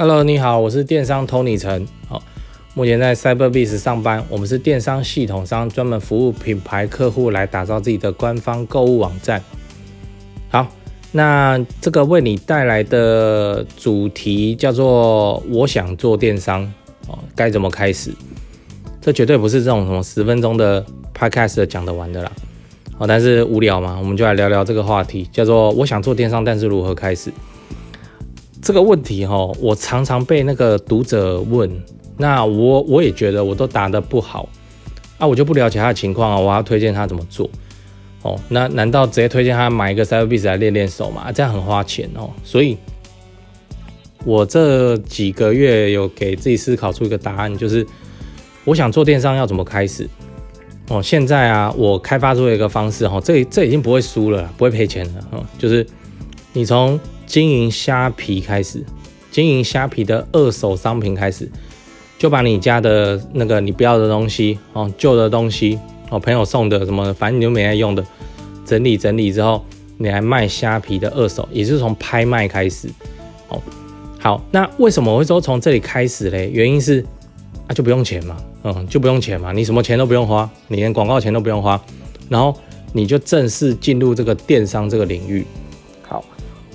Hello，你好，我是电商 Tony 陈。好，目前在 CyberBees 上班。我们是电商系统商，专门服务品牌客户来打造自己的官方购物网站。好，那这个为你带来的主题叫做“我想做电商”，哦，该怎么开始？这绝对不是这种什么十分钟的 Podcast 讲得完的啦。哦，但是无聊嘛，我们就来聊聊这个话题，叫做“我想做电商，但是如何开始？”这个问题哈，我常常被那个读者问，那我我也觉得我都答得不好啊，我就不了解他的情况啊，我要推荐他怎么做哦，那难道直接推荐他买一个 Cyberbees 来练练手吗？这样很花钱哦，所以，我这几个月有给自己思考出一个答案，就是我想做电商要怎么开始哦。现在啊，我开发出一个方式哈，这这已经不会输了，不会赔钱了哦，就是你从经营虾皮开始，经营虾皮的二手商品开始，就把你家的那个你不要的东西哦，旧的东西哦，朋友送的什么，反正你都没爱用的，整理整理之后，你来卖虾皮的二手，也是从拍卖开始哦。好，那为什么我会说从这里开始嘞？原因是啊，就不用钱嘛，嗯，就不用钱嘛，你什么钱都不用花，你连广告钱都不用花，然后你就正式进入这个电商这个领域。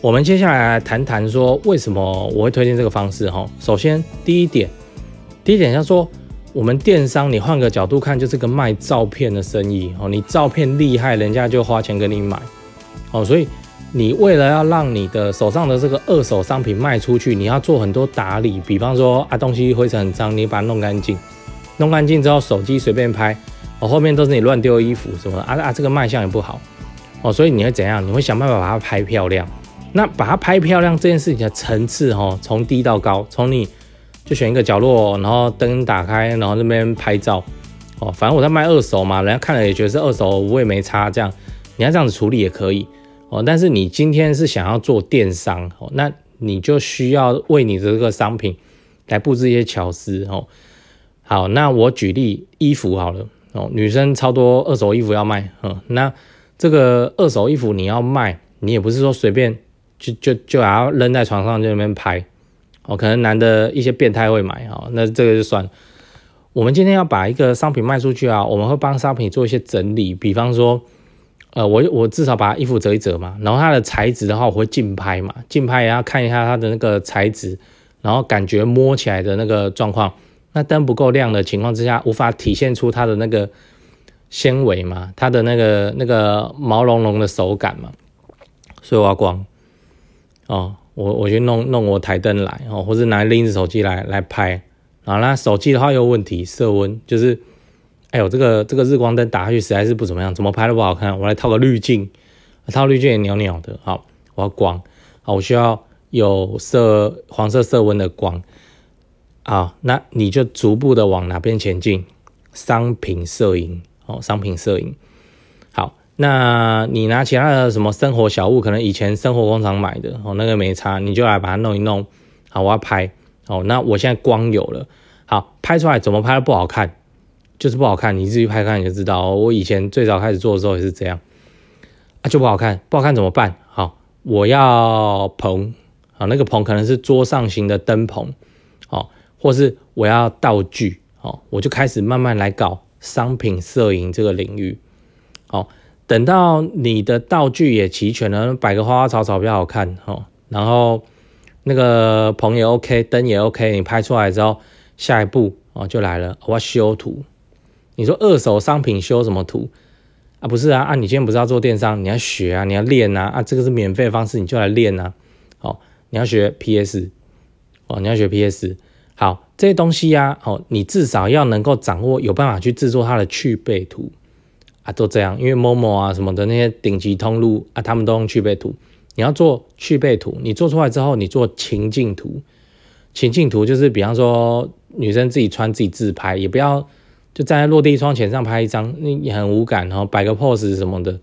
我们接下来谈谈说为什么我会推荐这个方式哈。首先，第一点，第一点要说，我们电商你换个角度看，就是个卖照片的生意哦。你照片厉害，人家就花钱给你买哦。所以你为了要让你的手上的这个二手商品卖出去，你要做很多打理，比方说啊东西灰尘很脏，你把它弄干净，弄干净之后手机随便拍哦，后面都是你乱丢衣服什么啊啊，这个卖相也不好哦。所以你会怎样？你会想办法把它拍漂亮。那把它拍漂亮这件事情的层次哈，从低到高，从你就选一个角落，然后灯打开，然后那边拍照哦。反正我在卖二手嘛，人家看了也觉得是二手，我也没差。这样你要这样子处理也可以哦。但是你今天是想要做电商哦，那你就需要为你的这个商品来布置一些巧思哦。好，那我举例衣服好了哦，女生超多二手衣服要卖嗯，那这个二手衣服你要卖，你也不是说随便。就就就还要扔在床上就那边拍，哦，可能男的一些变态会买哦，那这个就算。我们今天要把一个商品卖出去啊，我们会帮商品做一些整理，比方说，呃，我我至少把衣服折一折嘛，然后它的材质的话，我会竞拍嘛，竞拍也要看一下它的那个材质，然后感觉摸起来的那个状况。那灯不够亮的情况之下，无法体现出它的那个纤维嘛，它的那个那个毛茸茸的手感嘛，所以我要光。哦，我我去弄弄我台灯来哦，或者拿另一只手机来来拍，然后那手机的话有问题，色温就是，哎呦，这个这个日光灯打下去实在是不怎么样，怎么拍都不好看。我来套个滤镜，套滤镜也袅袅的。好，我要光，好，我需要有色黄色色温的光。好，那你就逐步的往哪边前进？商品摄影，哦，商品摄影。那你拿其他的什么生活小物，可能以前生活工厂买的哦，那个没差，你就来把它弄一弄。好，我要拍哦。那我现在光有了，好拍出来怎么拍都不好看，就是不好看。你自己拍看你就知道。我以前最早开始做的时候也是这样啊，就不好看，不好看怎么办？好，我要棚，好那个棚可能是桌上型的灯棚，好，或是我要道具，好，我就开始慢慢来搞商品摄影这个领域，好。等到你的道具也齐全了，摆个花花草草比较好看哦。然后那个棚也 OK，灯也 OK，你拍出来之后，下一步哦就来了，我要修图。你说二手商品修什么图啊？不是啊，啊你今天不是要做电商，你要学啊，你要练啊，啊这个是免费的方式，你就来练啊。哦，你要学 PS 哦，你要学 PS。好，这些东西呀，哦，你至少要能够掌握，有办法去制作它的去背图。啊，都这样，因为某某啊什么的那些顶级通路啊，他们都用去背图。你要做去背图，你做出来之后，你做情境图。情境图就是，比方说女生自己穿自己自拍，也不要就站在落地窗前上拍一张，那很无感，然后摆个 pose 什么的。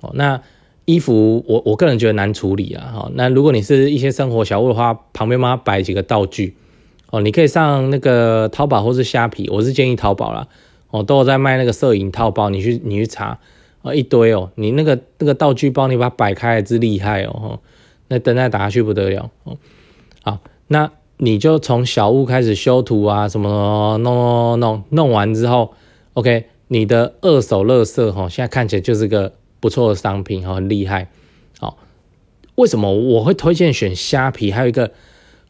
哦，那衣服我我个人觉得难处理啊。哈，那如果你是一些生活小物的话，旁边嘛摆几个道具。哦，你可以上那个淘宝或是虾皮，我是建议淘宝啦。哦，都有在卖那个摄影套包，你去你去查啊，一堆哦，你那个那个道具包，你把它摆开来，之厉害哦，那灯再打下去不得了哦。好，那你就从小物开始修图啊，什么弄弄弄弄完之后，OK，你的二手乐色哈，现在看起来就是个不错的商品哈，很厉害。好，为什么我会推荐选虾皮？还有一个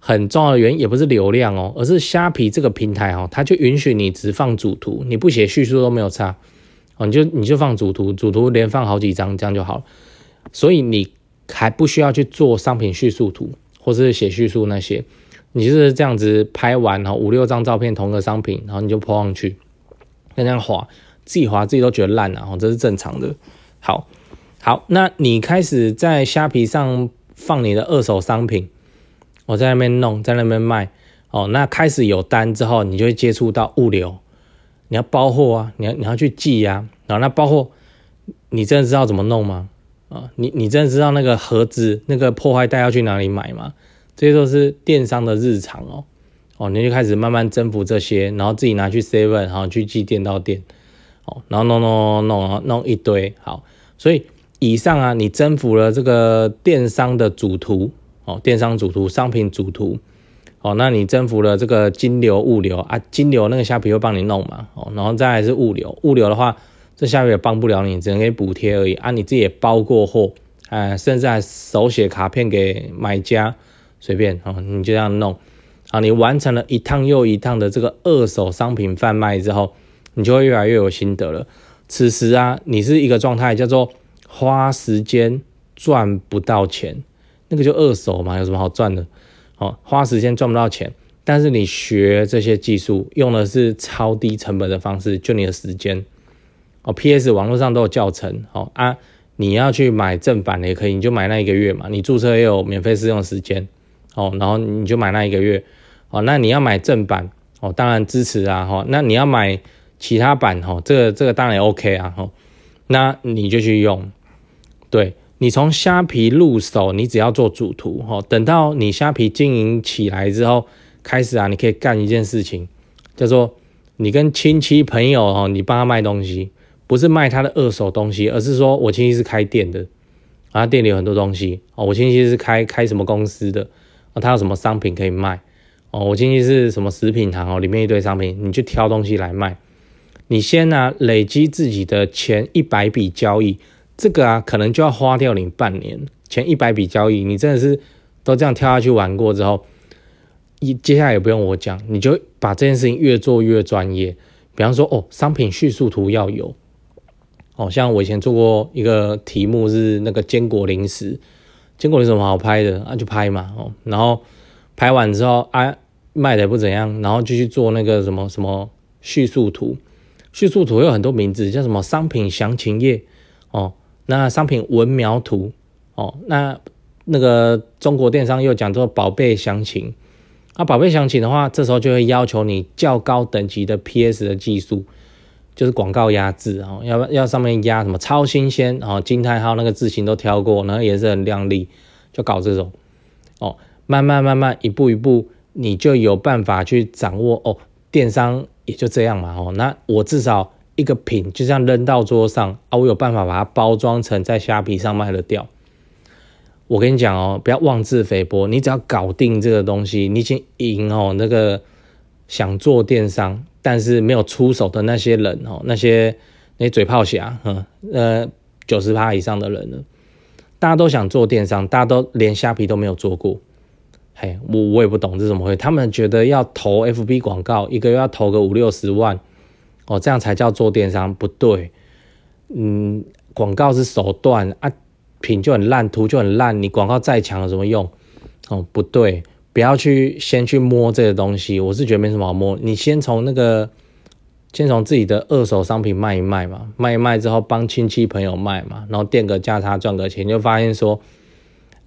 很重要的原因，也不是流量哦，而是虾皮这个平台哦，它就允许你只放主图，你不写叙述都没有差。哦，你就你就放主图，主图连放好几张，这样就好了。所以你还不需要去做商品叙述图，或是写叙述那些，你就是这样子拍完，然后五六张照片同个商品，然后你就抛上去，那样滑，自己滑自己都觉得烂了，哦，这是正常的。好，好，那你开始在虾皮上放你的二手商品，我在那边弄，在那边卖，哦，那开始有单之后，你就会接触到物流。你要包货啊，你要你要去寄呀，然后那包货，你真的知道怎么弄吗？啊，你你真的知道那个盒子那个破坏袋要去哪里买吗？这些都是电商的日常哦，哦，你就开始慢慢征服这些，然后自己拿去 seven，然后去寄店到店，哦，然后弄弄弄弄弄一堆，好，所以以上啊，你征服了这个电商的主图，哦，电商主图商品主图。哦，那你征服了这个金流物流啊，金流那个虾皮会帮你弄嘛？哦，然后再来是物流，物流的话，这虾皮也帮不了你，只能给补贴而已啊。你自己也包过货，哎，甚至还手写卡片给买家，随便哦，你就这样弄。啊，你完成了一趟又一趟的这个二手商品贩卖之后，你就会越来越有心得了。此时啊，你是一个状态叫做花时间赚不到钱，那个就二手嘛，有什么好赚的？哦，花时间赚不到钱，但是你学这些技术用的是超低成本的方式，就你的时间。哦，P.S. 网络上都有教程。哦啊，你要去买正版的也可以，你就买那一个月嘛。你注册也有免费试用时间。哦，然后你就买那一个月。哦，那你要买正版，哦，当然支持啊。哈，那你要买其他版，哈，这个这个当然也 OK 啊。哈，那你就去用，对。你从虾皮入手，你只要做主图哈。等到你虾皮经营起来之后，开始啊，你可以干一件事情，叫做你跟亲戚朋友哦，你帮他卖东西，不是卖他的二手东西，而是说我亲戚是开店的，啊，店里有很多东西哦。我亲戚是开开什么公司的，啊，他有什么商品可以卖哦。我亲戚是什么食品行哦，里面一堆商品，你去挑东西来卖。你先呢，累积自己的前一百笔交易。这个啊，可能就要花掉你半年前一百笔交易，你真的是都这样跳下去玩过之后，一接下来也不用我讲，你就把这件事情越做越专业。比方说，哦，商品叙述图要有，哦，像我以前做过一个题目是那个坚果零食，坚果零食什么好拍的啊？就拍嘛，哦，然后拍完之后啊，卖的也不怎样，然后就去做那个什么什么叙述图，叙述图有很多名字，叫什么商品详情页，哦。那商品文描图哦，那那个中国电商又讲做宝贝详情，啊，宝贝详情的话，这时候就会要求你较高等级的 PS 的技术，就是广告压制哦，要要上面压什么超新鲜哦，惊叹号那个字型都挑过，然后颜色很亮丽，就搞这种哦，慢慢慢慢一步一步，你就有办法去掌握哦，电商也就这样嘛哦，那我至少。一个品就这样扔到桌上啊，我有办法把它包装成在虾皮上卖得掉。我跟你讲哦，不要妄自菲薄，你只要搞定这个东西，你已经赢哦。那个想做电商但是没有出手的那些人哦，那些那些嘴炮侠，嗯呃，九十趴以上的人了，大家都想做电商，大家都连虾皮都没有做过。嘿，我我也不懂这怎么会，他们觉得要投 FB 广告，一个月要投个五六十万。哦，这样才叫做电商，不对。嗯，广告是手段啊，品就很烂，图就很烂，你广告再强有什么用？哦，不对，不要去先去摸这个东西，我是觉得没什么好摸。你先从那个，先从自己的二手商品卖一卖嘛，卖一卖之后帮亲戚朋友卖嘛，然后垫个价差赚个钱，就发现说，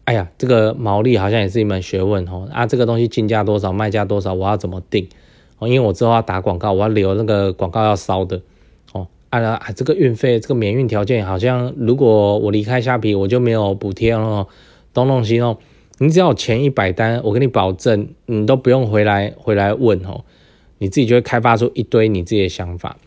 哎呀，这个毛利好像也是一门学问哦。啊，这个东西进价多少，卖价多少，我要怎么定？因为我之后要打广告，我要留那个广告要烧的哦。啊啊，这个运费，这个免运条件好像，如果我离开虾皮，我就没有补贴哦。东东西弄，你只要前一百单，我跟你保证，你都不用回来回来问哦，你自己就会开发出一堆你自己的想法。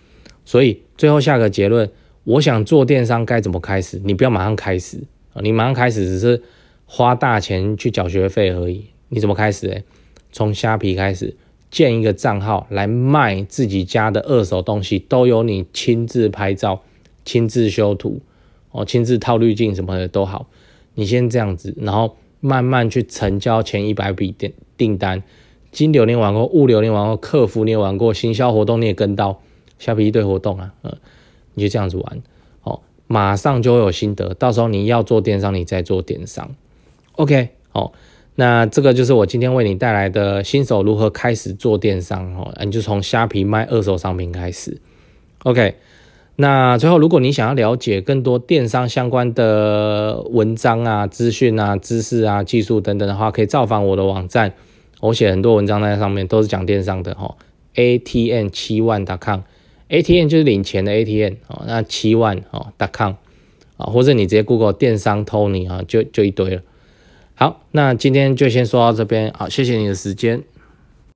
所以最后下个结论，我想做电商该怎么开始？你不要马上开始啊，你马上开始只是花大钱去缴学费而已。你怎么开始？从虾皮开始建一个账号来卖自己家的二手东西，都由你亲自拍照、亲自修图哦，亲自套滤镜什么的都好。你先这样子，然后慢慢去成交前一百笔订订单。金流你玩过，物流你玩过，客服你也玩过，行销活动你也跟到，虾皮一堆活动啊，嗯，你就这样子玩，哦，马上就会有心得。到时候你要做电商，你再做电商，OK，好，那这个就是我今天为你带来的新手如何开始做电商哦，你就从虾皮卖二手商品开始，OK。那最后，如果你想要了解更多电商相关的文章啊、资讯啊、知识啊、技术等等的话，可以造访我的网站。我写很多文章在上面，都是讲电商的哦。ATN 七万 .com，ATN 就是领钱的 ATN 哦。那七万哦 .com 啊，或者你直接 Google 电商 Tony 啊，就就一堆了。好，那今天就先说到这边，好，谢谢你的时间。